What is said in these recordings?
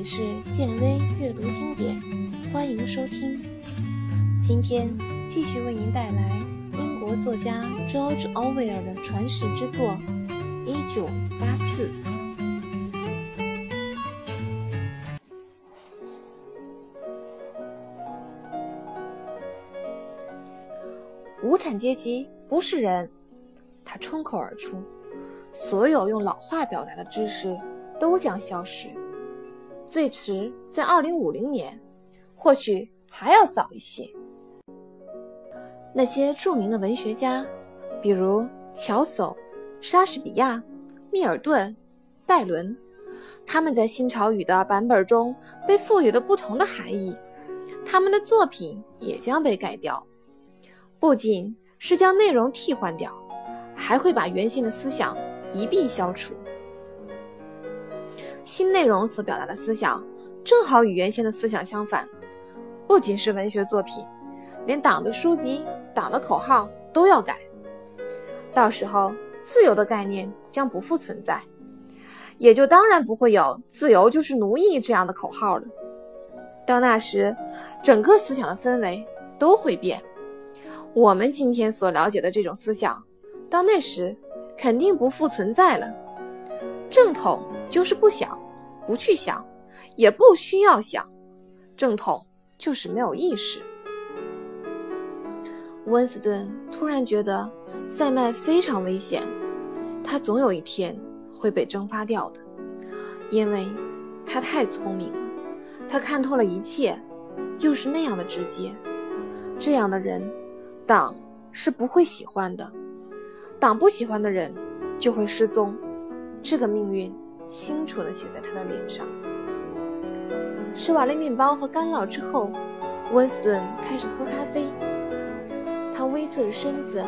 里是建威阅读经典，欢迎收听。今天继续为您带来英国作家 George Orwell 的传世之作《一九八四》。无产阶级不是人，他冲口而出。所有用老话表达的知识都将消失，最迟在二零五零年，或许还要早一些。那些著名的文学家，比如乔叟、莎士比亚、密尔顿、拜伦，他们在新潮语的版本中被赋予了不同的含义，他们的作品也将被改掉，不仅是将内容替换掉，还会把原先的思想。一并消除。新内容所表达的思想正好与原先的思想相反。不仅是文学作品，连党的书籍、党的口号都要改。到时候，自由的概念将不复存在，也就当然不会有“自由就是奴役”这样的口号了。到那时，整个思想的氛围都会变。我们今天所了解的这种思想，到那时。肯定不复存在了。正统就是不想，不去想，也不需要想。正统就是没有意识。温斯顿突然觉得塞麦非常危险，他总有一天会被蒸发掉的，因为他太聪明了，他看透了一切，又是那样的直接。这样的人，党是不会喜欢的。党不喜欢的人就会失踪，这个命运清楚地写在他的脸上。吃完了面包和干酪之后，温斯顿开始喝咖啡。他微侧着身子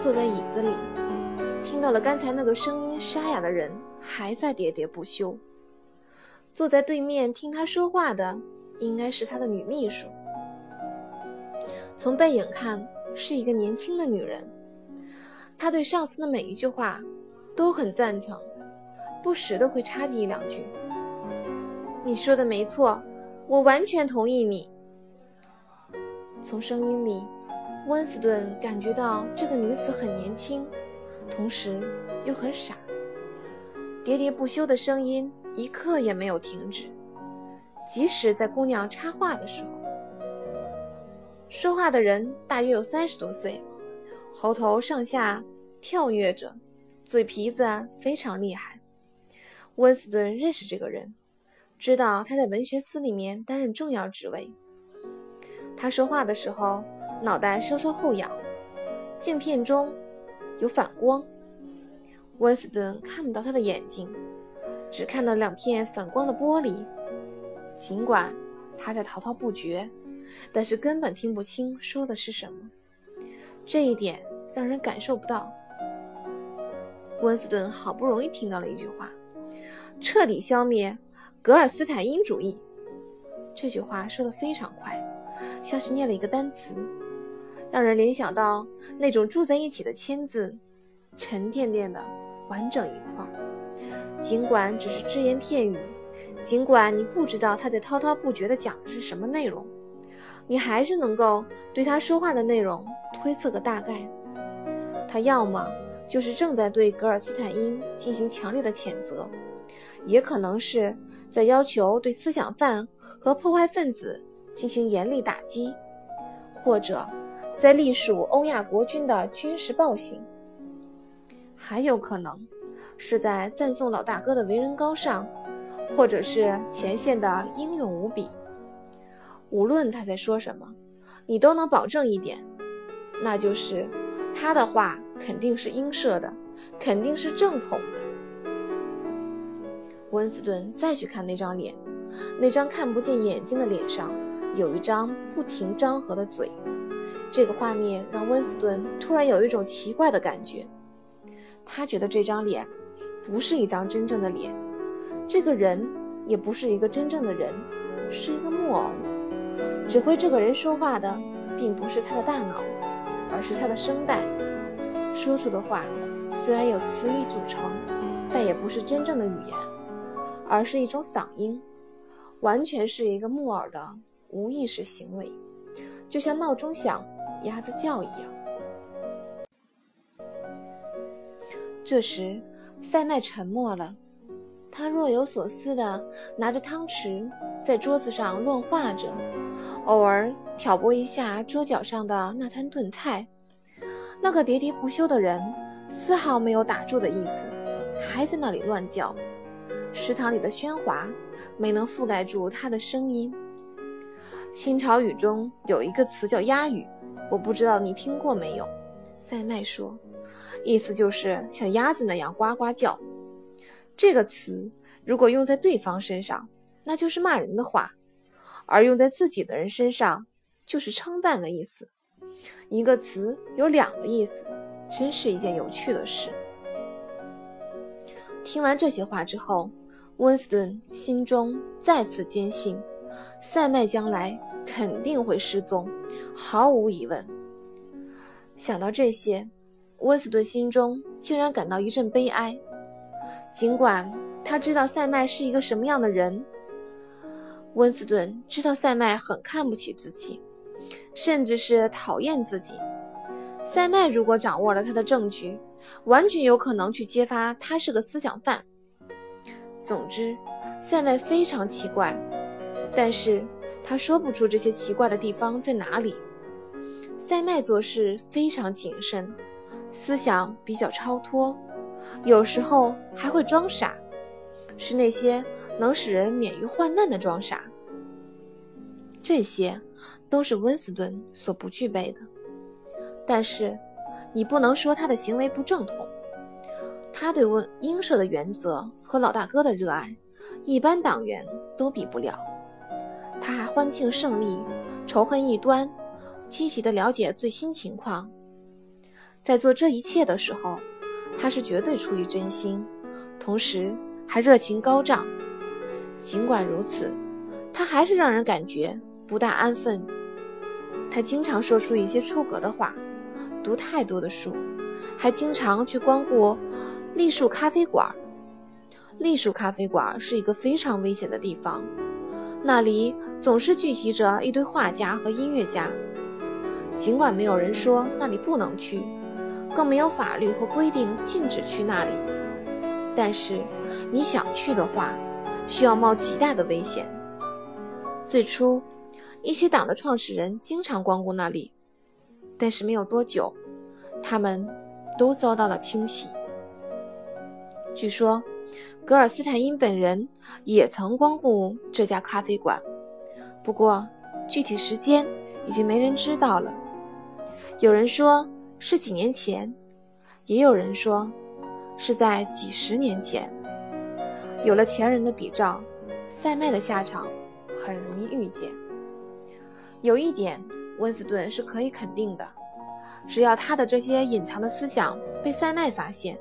坐在椅子里，听到了刚才那个声音沙哑的人还在喋喋不休。坐在对面听他说话的应该是他的女秘书，从背影看是一个年轻的女人。他对上司的每一句话都很赞成，不时的会插进一两句：“你说的没错，我完全同意你。”从声音里，温斯顿感觉到这个女子很年轻，同时又很傻。喋喋不休的声音一刻也没有停止，即使在姑娘插话的时候。说话的人大约有三十多岁。喉头上下跳跃着，嘴皮子非常厉害。温斯顿认识这个人，知道他在文学司里面担任重要职位。他说话的时候，脑袋稍稍后仰，镜片中有反光，温斯顿看不到他的眼睛，只看到两片反光的玻璃。尽管他在滔滔不绝，但是根本听不清说的是什么。这一点让人感受不到。温斯顿好不容易听到了一句话：“彻底消灭格尔斯坦因主义。”这句话说得非常快，像是念了一个单词，让人联想到那种住在一起的签字，沉甸甸的，完整一块。尽管只是只言片语，尽管你不知道他在滔滔不绝地讲的是什么内容。你还是能够对他说话的内容推测个大概，他要么就是正在对格尔斯坦因进行强烈的谴责，也可能是在要求对思想犯和破坏分子进行严厉打击，或者在隶属欧亚国军的军事暴行，还有可能是在赞颂老大哥的为人高尚，或者是前线的英勇无比。无论他在说什么，你都能保证一点，那就是他的话肯定是应射的，肯定是正统的。温斯顿再去看那张脸，那张看不见眼睛的脸上有一张不停张合的嘴。这个画面让温斯顿突然有一种奇怪的感觉，他觉得这张脸不是一张真正的脸，这个人也不是一个真正的人，是一个木偶。指挥这个人说话的，并不是他的大脑，而是他的声带。说出的话虽然有词语组成，但也不是真正的语言，而是一种嗓音。完全是一个木耳的无意识行为，就像闹钟响、鸭子叫一样。这时，塞麦沉默了，他若有所思地拿着汤匙在桌子上乱画着，偶尔挑拨一下桌角上的那摊炖菜。那个喋喋不休的人丝毫没有打住的意思，还在那里乱叫。食堂里的喧哗没能覆盖住他的声音。新潮语中有一个词叫“鸭语”，我不知道你听过没有。塞麦说。意思就是像鸭子那样呱呱叫。这个词如果用在对方身上，那就是骂人的话；而用在自己的人身上，就是称赞的意思。一个词有两个意思，真是一件有趣的事。听完这些话之后，温斯顿心中再次坚信，塞麦将来肯定会失踪，毫无疑问。想到这些。温斯顿心中竟然感到一阵悲哀，尽管他知道塞麦是一个什么样的人。温斯顿知道塞麦很看不起自己，甚至是讨厌自己。塞麦如果掌握了他的证据，完全有可能去揭发他是个思想犯。总之，塞麦非常奇怪，但是他说不出这些奇怪的地方在哪里。塞麦做事非常谨慎。思想比较超脱，有时候还会装傻，是那些能使人免于患难的装傻。这些都是温斯顿所不具备的。但是，你不能说他的行为不正统。他对温英社的原则和老大哥的热爱，一般党员都比不了。他还欢庆胜利，仇恨异端，积极地了解最新情况。在做这一切的时候，他是绝对出于真心，同时还热情高涨。尽管如此，他还是让人感觉不大安分。他经常说出一些出格的话，读太多的书，还经常去光顾栗树咖啡馆。栗树咖啡馆是一个非常危险的地方，那里总是聚集着一堆画家和音乐家。尽管没有人说那里不能去。更没有法律和规定禁止去那里，但是你想去的话，需要冒极大的危险。最初，一些党的创始人经常光顾那里，但是没有多久，他们都遭到了清洗。据说，格尔斯坦因本人也曾光顾这家咖啡馆，不过具体时间已经没人知道了。有人说。是几年前，也有人说是在几十年前。有了前人的比照，塞麦的下场很容易预见。有一点，温斯顿是可以肯定的：只要他的这些隐藏的思想被塞麦发现，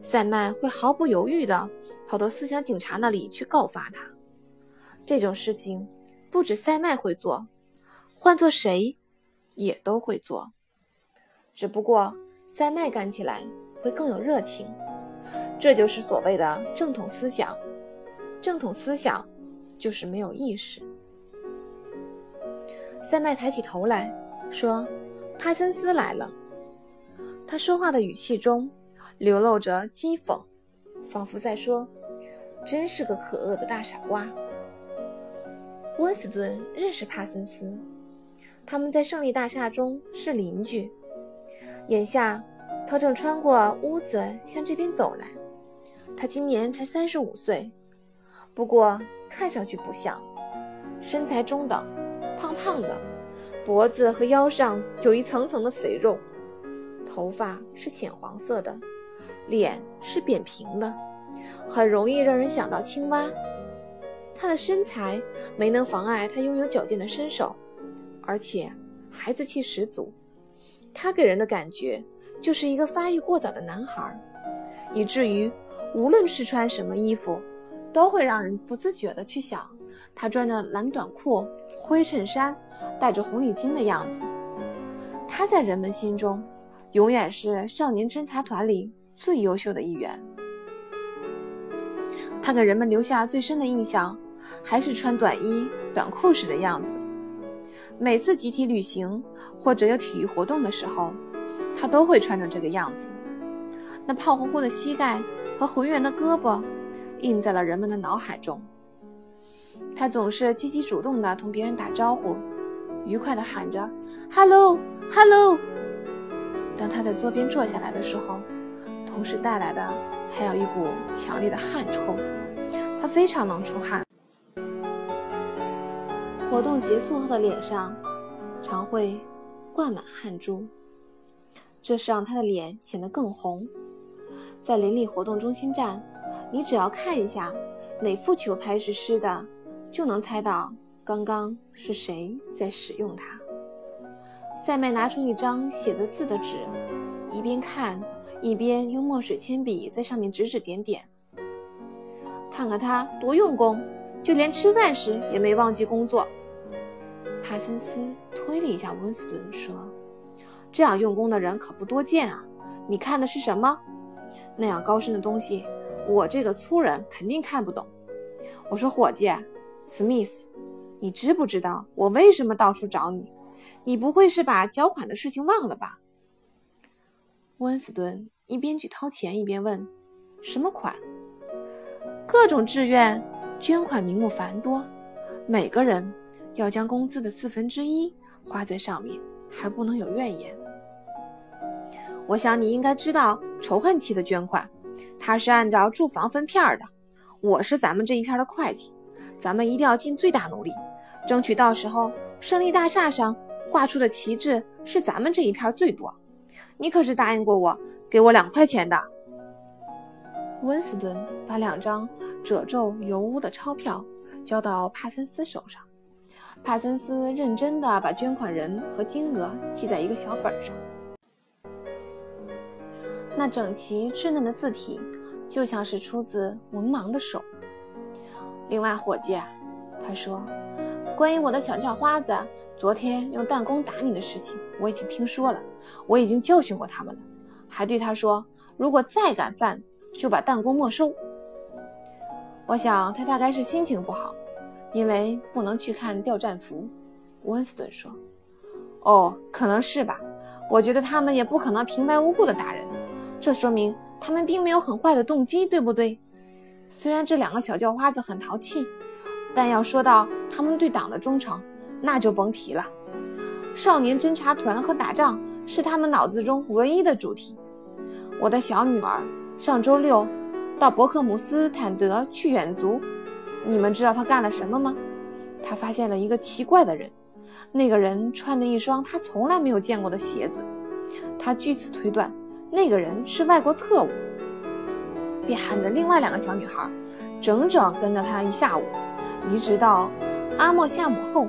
塞麦会毫不犹豫地跑到思想警察那里去告发他。这种事情不止塞麦会做，换做谁也都会做。只不过塞麦干起来会更有热情，这就是所谓的正统思想。正统思想就是没有意识。塞麦抬起头来说：“帕森斯来了。”他说话的语气中流露着讥讽，仿佛在说：“真是个可恶的大傻瓜。”温斯顿认识帕森斯，他们在胜利大厦中是邻居。眼下，他正穿过屋子向这边走来。他今年才三十五岁，不过看上去不像。身材中等，胖胖的，脖子和腰上有一层层的肥肉，头发是浅黄色的，脸是扁平的，很容易让人想到青蛙。他的身材没能妨碍他拥有矫健的身手，而且孩子气十足。他给人的感觉就是一个发育过早的男孩，以至于无论是穿什么衣服，都会让人不自觉地去想他穿着蓝短裤、灰衬衫、戴着红领巾的样子。他在人们心中永远是少年侦察团里最优秀的一员。他给人们留下最深的印象，还是穿短衣短裤时的样子。每次集体旅行或者有体育活动的时候，他都会穿成这个样子。那胖乎乎的膝盖和浑圆的胳膊，印在了人们的脑海中。他总是积极主动地同别人打招呼，愉快地喊着 “hello hello”。当他在桌边坐下来的时候，同时带来的还有一股强烈的汗臭。他非常能出汗。活动结束后的脸上常会挂满汗珠，这是让他的脸显得更红。在邻里活动中心站，你只要看一下哪副球拍是湿的。就能猜到刚刚是谁在使用它。赛麦拿出一张写的字的纸，一边看一边用墨水铅笔在上面指指点点。看看他多用功，就连吃饭时也没忘记工作。帕森斯推了一下温斯顿，说：“这样用功的人可不多见啊！你看的是什么？那样高深的东西，我这个粗人肯定看不懂。”我说：“伙计。”史密斯，你知不知道我为什么到处找你？你不会是把缴款的事情忘了吧？温斯顿一边去掏钱，一边问：“什么款？”各种志愿捐款名目繁多，每个人要将工资的四分之一花在上面，还不能有怨言。我想你应该知道仇恨期的捐款，它是按照住房分片的。我是咱们这一片的会计。咱们一定要尽最大努力，争取到时候胜利大厦上挂出的旗帜是咱们这一片最多。你可是答应过我，给我两块钱的。温斯顿把两张褶皱油污的钞票交到帕森斯手上，帕森斯认真地把捐款人和金额记在一个小本上。那整齐稚嫩的字体，就像是出自文盲的手。另外，伙计，他说：“关于我的小叫花子昨天用弹弓打你的事情，我已经听说了。我已经教训过他们了，还对他说，如果再敢犯，就把弹弓没收。我想他大概是心情不好，因为不能去看吊战服。”温斯顿说：“哦，可能是吧。我觉得他们也不可能平白无故的打人，这说明他们并没有很坏的动机，对不对？”虽然这两个小叫花子很淘气，但要说到他们对党的忠诚，那就甭提了。少年侦察团和打仗是他们脑子中唯一的主题。我的小女儿上周六到伯克姆斯坦德去远足，你们知道她干了什么吗？她发现了一个奇怪的人，那个人穿着一双她从来没有见过的鞋子。她据此推断，那个人是外国特务。便喊着另外两个小女孩，整整跟着他一下午，一直到阿莫夏姆后，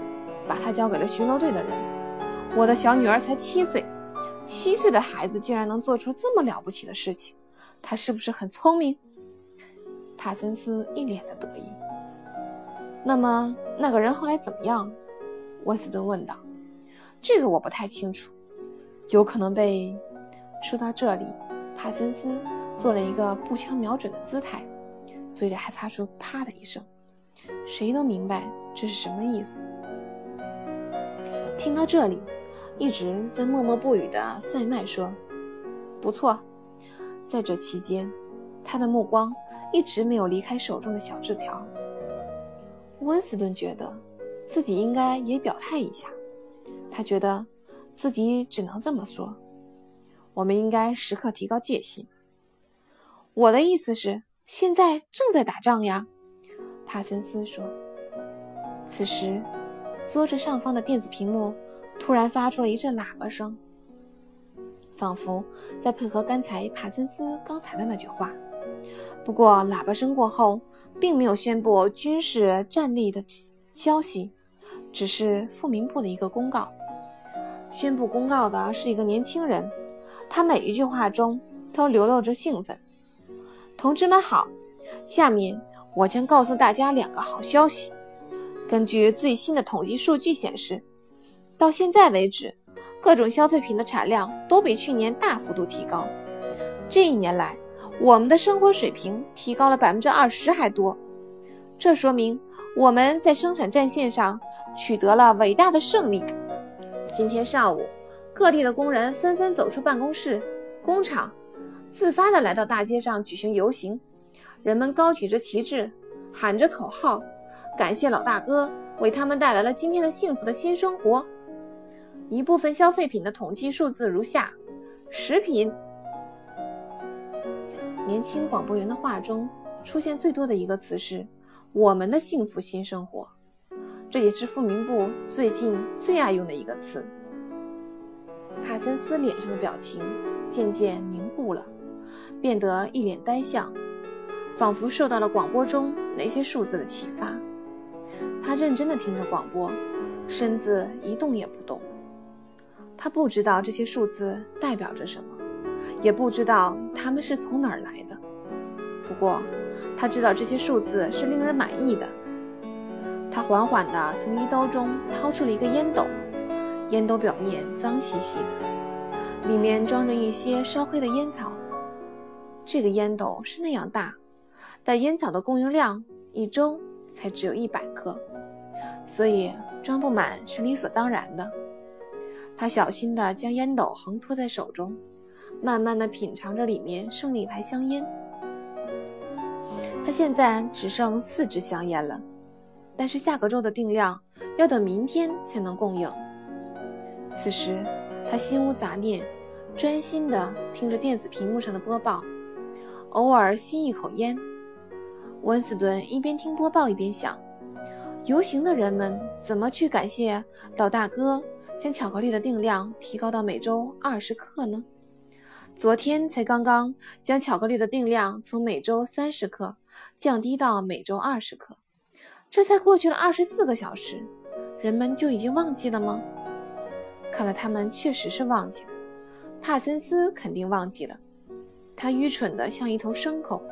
把他交给了巡逻队的人。我的小女儿才七岁，七岁的孩子竟然能做出这么了不起的事情，他是不是很聪明？帕森斯一脸的得意。那么那个人后来怎么样？温斯顿问道。这个我不太清楚，有可能被……说到这里，帕森斯。做了一个步枪瞄准的姿态，嘴里还发出“啪”的一声，谁都明白这是什么意思。听到这里，一直在默默不语的塞麦说：“不错。”在这期间，他的目光一直没有离开手中的小纸条。温斯顿觉得自己应该也表态一下，他觉得自己只能这么说：“我们应该时刻提高戒心。”我的意思是，现在正在打仗呀，帕森斯说。此时，桌子上方的电子屏幕突然发出了一阵喇叭声，仿佛在配合刚才帕森斯刚才的那句话。不过，喇叭声过后，并没有宣布军事战力的消息，只是富民部的一个公告。宣布公告的是一个年轻人，他每一句话中都流露着兴奋。同志们好，下面我将告诉大家两个好消息。根据最新的统计数据显示，到现在为止，各种消费品的产量都比去年大幅度提高。这一年来，我们的生活水平提高了百分之二十还多。这说明我们在生产战线上取得了伟大的胜利。今天上午，各地的工人纷纷走出办公室、工厂，自发地来到大街上举行游行。人们高举着旗帜，喊着口号，感谢老大哥为他们带来了今天的幸福的新生活。一部分消费品的统计数字如下：食品。年轻广播员的话中出现最多的一个词是“我们的幸福新生活”，这也是富民部最近最爱用的一个词。帕森斯脸上的表情渐渐凝固了，变得一脸呆相。仿佛受到了广播中那些数字的启发，他认真地听着广播，身子一动也不动。他不知道这些数字代表着什么，也不知道他们是从哪儿来的。不过，他知道这些数字是令人满意的。他缓缓地从衣兜中掏出了一个烟斗，烟斗表面脏兮兮的，里面装着一些烧黑的烟草。这个烟斗是那样大。但烟草的供应量一周才只有一百克，所以装不满是理所当然的。他小心地将烟斗横托在手中，慢慢地品尝着里面剩的一排香烟。他现在只剩四支香烟了，但是下个周的定量要等明天才能供应。此时，他心无杂念，专心地听着电子屏幕上的播报，偶尔吸一口烟。温斯顿一边听播报一边想：游行的人们怎么去感谢老大哥将巧克力的定量提高到每周二十克呢？昨天才刚刚将巧克力的定量从每周三十克降低到每周二十克，这才过去了二十四个小时，人们就已经忘记了吗？看来他们确实是忘记了。帕森斯肯定忘记了，他愚蠢的像一头牲口。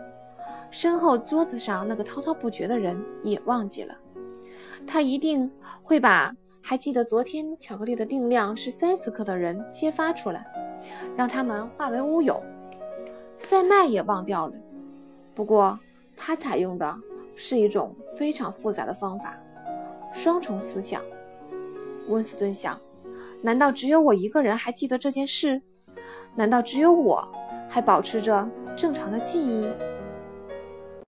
身后桌子上那个滔滔不绝的人也忘记了，他一定会把还记得昨天巧克力的定量是三十克的人揭发出来，让他们化为乌有。塞麦也忘掉了，不过他采用的是一种非常复杂的方法——双重思想。温斯顿想：难道只有我一个人还记得这件事？难道只有我还保持着正常的记忆？